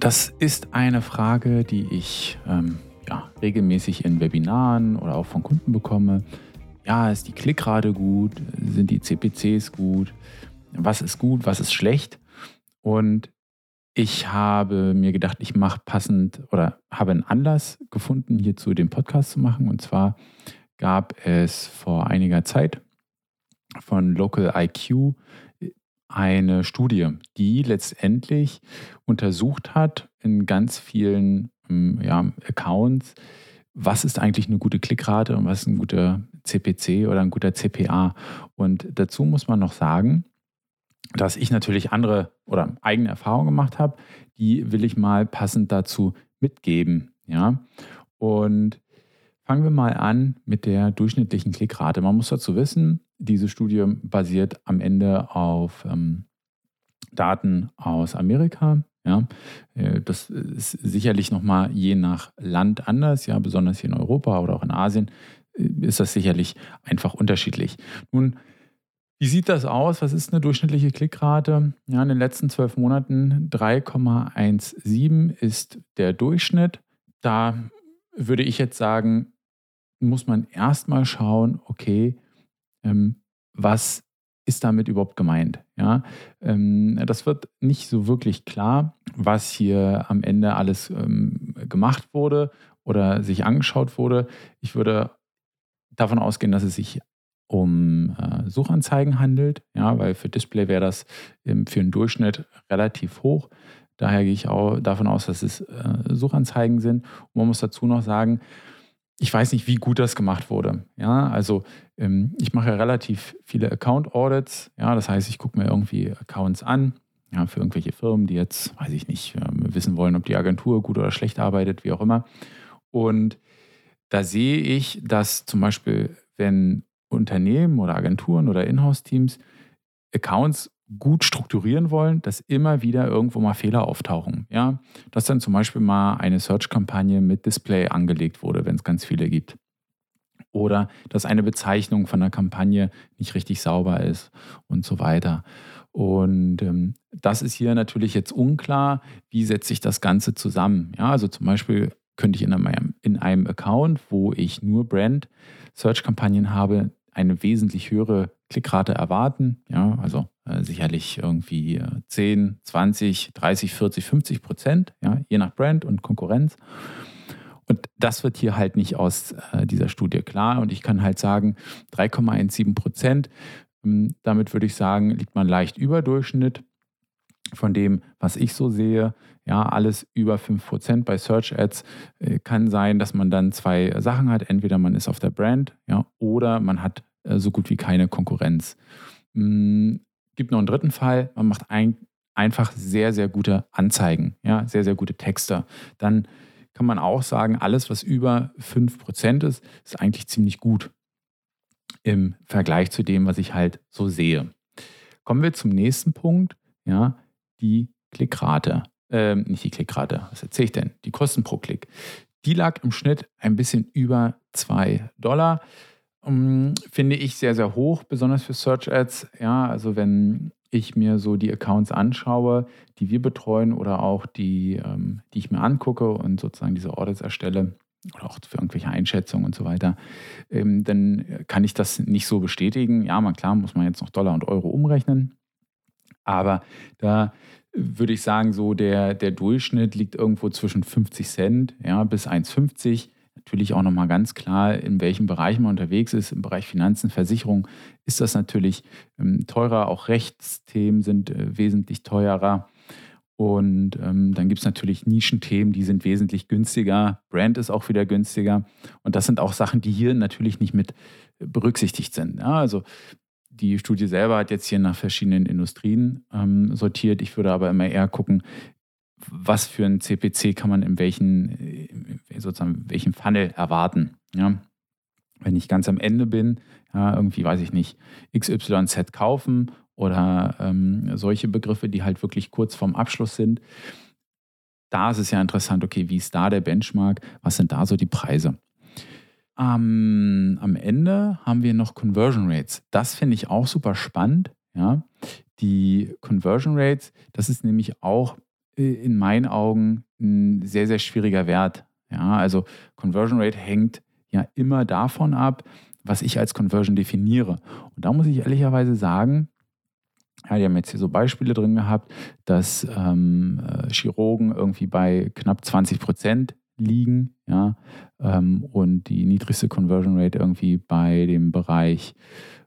Das ist eine Frage, die ich ähm, ja, regelmäßig in Webinaren oder auch von Kunden bekomme. Ja, ist die Klickrate gut? Sind die CPCs gut? Was ist gut? Was ist schlecht? Und ich habe mir gedacht, ich mache passend oder habe einen Anlass gefunden, hierzu den Podcast zu machen. Und zwar gab es vor einiger Zeit von Local IQ eine Studie, die letztendlich untersucht hat in ganz vielen ähm, ja, Accounts, was ist eigentlich eine gute Klickrate und was ist ein guter CPC oder ein guter CPA. Und dazu muss man noch sagen, dass ich natürlich andere oder eigene Erfahrungen gemacht habe, die will ich mal passend dazu mitgeben. Ja? Und fangen wir mal an mit der durchschnittlichen Klickrate. Man muss dazu wissen, diese Studie basiert am Ende auf ähm, Daten aus Amerika. Ja, äh, das ist sicherlich nochmal je nach Land anders, ja, besonders hier in Europa oder auch in Asien äh, ist das sicherlich einfach unterschiedlich. Nun, wie sieht das aus? Was ist eine durchschnittliche Klickrate? Ja, in den letzten zwölf Monaten 3,17 ist der Durchschnitt. Da würde ich jetzt sagen, muss man erstmal schauen, okay, ähm, was ist damit überhaupt gemeint? Ja, ähm, das wird nicht so wirklich klar, was hier am Ende alles ähm, gemacht wurde oder sich angeschaut wurde. Ich würde davon ausgehen, dass es sich um äh, Suchanzeigen handelt, ja, weil für Display wäre das ähm, für einen Durchschnitt relativ hoch. Daher gehe ich auch davon aus, dass es äh, Suchanzeigen sind. Und man muss dazu noch sagen, ich weiß nicht, wie gut das gemacht wurde. Ja, also ähm, ich mache relativ viele Account Audits. Ja, das heißt, ich gucke mir irgendwie Accounts an. Ja, für irgendwelche Firmen, die jetzt, weiß ich nicht, ähm, wissen wollen, ob die Agentur gut oder schlecht arbeitet, wie auch immer. Und da sehe ich, dass zum Beispiel, wenn Unternehmen oder Agenturen oder Inhouse-Teams Accounts gut strukturieren wollen, dass immer wieder irgendwo mal Fehler auftauchen. Ja, dass dann zum Beispiel mal eine Search-Kampagne mit Display angelegt wurde, wenn es ganz viele gibt. Oder dass eine Bezeichnung von einer Kampagne nicht richtig sauber ist und so weiter. Und ähm, das ist hier natürlich jetzt unklar, wie setze ich das Ganze zusammen. Ja, also zum Beispiel könnte ich in einem, in einem Account, wo ich nur Brand-Search-Kampagnen habe, eine wesentlich höhere Klickrate erwarten. Ja, also äh, sicherlich irgendwie äh, 10, 20, 30, 40, 50 Prozent, ja, je nach Brand und Konkurrenz. Und das wird hier halt nicht aus äh, dieser Studie klar. Und ich kann halt sagen, 3,17 Prozent, ähm, damit würde ich sagen, liegt man leicht über Durchschnitt von dem, was ich so sehe. Ja, alles über 5% bei Search Ads äh, kann sein, dass man dann zwei Sachen hat. Entweder man ist auf der Brand, ja, oder man hat äh, so gut wie keine Konkurrenz. Hm, gibt noch einen dritten Fall, man macht ein, einfach sehr, sehr gute Anzeigen, ja, sehr, sehr gute Texte. Dann kann man auch sagen, alles, was über 5% ist, ist eigentlich ziemlich gut im Vergleich zu dem, was ich halt so sehe. Kommen wir zum nächsten Punkt, ja, die Klickrate. Ähm, nicht die Klickrate, was erzähle ich denn? Die Kosten pro Klick. Die lag im Schnitt ein bisschen über 2 Dollar. Um, finde ich sehr, sehr hoch, besonders für Search Ads. Ja, also wenn ich mir so die Accounts anschaue, die wir betreuen oder auch die, ähm, die ich mir angucke und sozusagen diese Audits erstelle oder auch für irgendwelche Einschätzungen und so weiter, ähm, dann kann ich das nicht so bestätigen. Ja, mal klar, muss man jetzt noch Dollar und Euro umrechnen. Aber da würde ich sagen, so der, der Durchschnitt liegt irgendwo zwischen 50 Cent ja, bis 1,50 natürlich auch nochmal ganz klar, in welchem Bereich man unterwegs ist. Im Bereich Finanzen, Versicherung ist das natürlich ähm, teurer. Auch Rechtsthemen sind äh, wesentlich teurer. Und ähm, dann gibt es natürlich Nischenthemen, die sind wesentlich günstiger. Brand ist auch wieder günstiger. Und das sind auch Sachen, die hier natürlich nicht mit äh, berücksichtigt sind. Ja, also die Studie selber hat jetzt hier nach verschiedenen Industrien ähm, sortiert. Ich würde aber immer eher gucken, was für ein CPC kann man in welchen, äh, sozusagen, welchem Funnel erwarten. Ja? Wenn ich ganz am Ende bin, ja, irgendwie weiß ich nicht, XYZ kaufen oder ähm, solche Begriffe, die halt wirklich kurz vorm Abschluss sind, da ist es ja interessant, okay, wie ist da der Benchmark, was sind da so die Preise? Ähm, am Ende haben wir noch Conversion Rates. Das finde ich auch super spannend. Ja? Die Conversion Rates, das ist nämlich auch in meinen Augen ein sehr, sehr schwieriger Wert. Ja, also Conversion Rate hängt ja immer davon ab, was ich als Conversion definiere. Und da muss ich ehrlicherweise sagen, ja, die haben jetzt hier so Beispiele drin gehabt, dass ähm, äh, Chirurgen irgendwie bei knapp 20 Prozent liegen, ja, ähm, und die niedrigste Conversion Rate irgendwie bei dem Bereich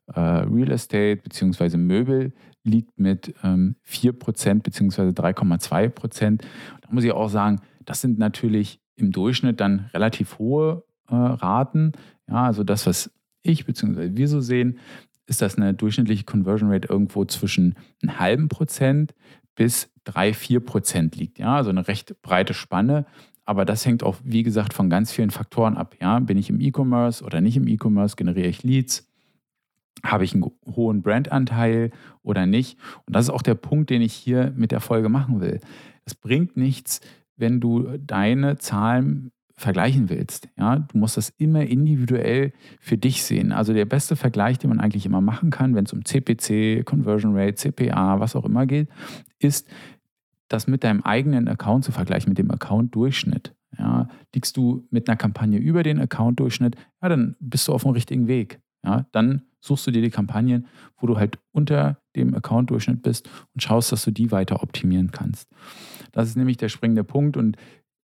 äh, Real Estate bzw. Möbel liegt mit ähm, 4% bzw. 3,2%. Da muss ich auch sagen, das sind natürlich im Durchschnitt dann relativ hohe äh, Raten. Ja, also das, was ich bzw. wir so sehen, ist das eine durchschnittliche Conversion Rate irgendwo zwischen einem halben Prozent bis 3, 4 Prozent liegt. Ja, also eine recht breite Spanne. Aber das hängt auch, wie gesagt, von ganz vielen Faktoren ab. Ja, bin ich im E-Commerce oder nicht im E-Commerce? Generiere ich Leads? Habe ich einen hohen Brandanteil oder nicht? Und das ist auch der Punkt, den ich hier mit der Folge machen will. Es bringt nichts, wenn du deine Zahlen vergleichen willst. Ja, du musst das immer individuell für dich sehen. Also der beste Vergleich, den man eigentlich immer machen kann, wenn es um CPC, Conversion Rate, CPA, was auch immer geht, ist, das mit deinem eigenen Account zu vergleichen, mit dem Account-Durchschnitt. Ja, liegst du mit einer Kampagne über den Account-Durchschnitt, ja, dann bist du auf dem richtigen Weg. Ja, dann suchst du dir die Kampagnen, wo du halt unter dem Account-Durchschnitt bist und schaust, dass du die weiter optimieren kannst. Das ist nämlich der springende Punkt und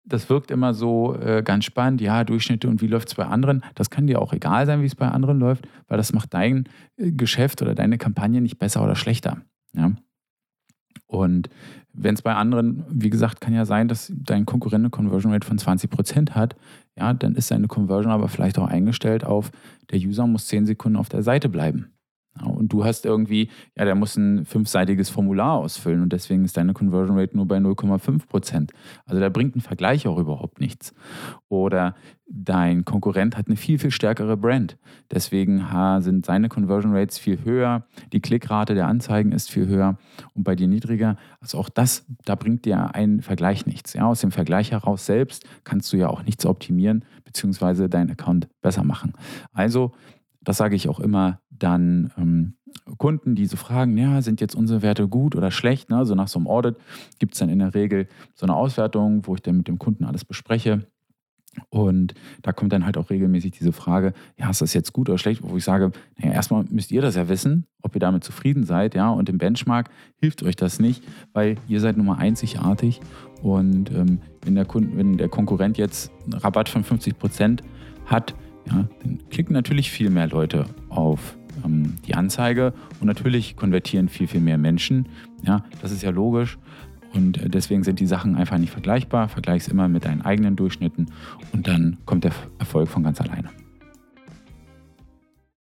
das wirkt immer so äh, ganz spannend, ja, Durchschnitte und wie läuft es bei anderen. Das kann dir auch egal sein, wie es bei anderen läuft, weil das macht dein äh, Geschäft oder deine Kampagne nicht besser oder schlechter. Ja? Und wenn es bei anderen, wie gesagt, kann ja sein, dass dein Konkurrent eine Conversion Rate von 20% hat, ja, dann ist seine Conversion aber vielleicht auch eingestellt auf, der User muss 10 Sekunden auf der Seite bleiben. Und du hast irgendwie, ja, der muss ein fünfseitiges Formular ausfüllen und deswegen ist deine Conversion Rate nur bei 0,5 Prozent. Also da bringt ein Vergleich auch überhaupt nichts. Oder dein Konkurrent hat eine viel, viel stärkere Brand. Deswegen sind seine Conversion Rates viel höher, die Klickrate der Anzeigen ist viel höher und bei dir niedriger. Also auch das, da bringt dir ein Vergleich nichts. Ja, aus dem Vergleich heraus selbst kannst du ja auch nichts optimieren bzw. deinen Account besser machen. Also das sage ich auch immer dann ähm, Kunden, die so fragen, ja, sind jetzt unsere Werte gut oder schlecht? Ne? Also nach so einem Audit gibt es dann in der Regel so eine Auswertung, wo ich dann mit dem Kunden alles bespreche. Und da kommt dann halt auch regelmäßig diese Frage, ja, ist das jetzt gut oder schlecht? Wo ich sage, naja, erstmal müsst ihr das ja wissen, ob ihr damit zufrieden seid, ja. Und im Benchmark hilft euch das nicht, weil ihr seid nun mal einzigartig. Und ähm, wenn, der Kunde, wenn der Konkurrent jetzt einen Rabatt von 50 Prozent hat, ja, dann klicken natürlich viel mehr Leute auf die Anzeige und natürlich konvertieren viel, viel mehr Menschen. Ja, das ist ja logisch. Und äh, deswegen sind die Sachen einfach nicht vergleichbar. Vergleich es immer mit deinen eigenen Durchschnitten und dann kommt der Erfolg von ganz alleine.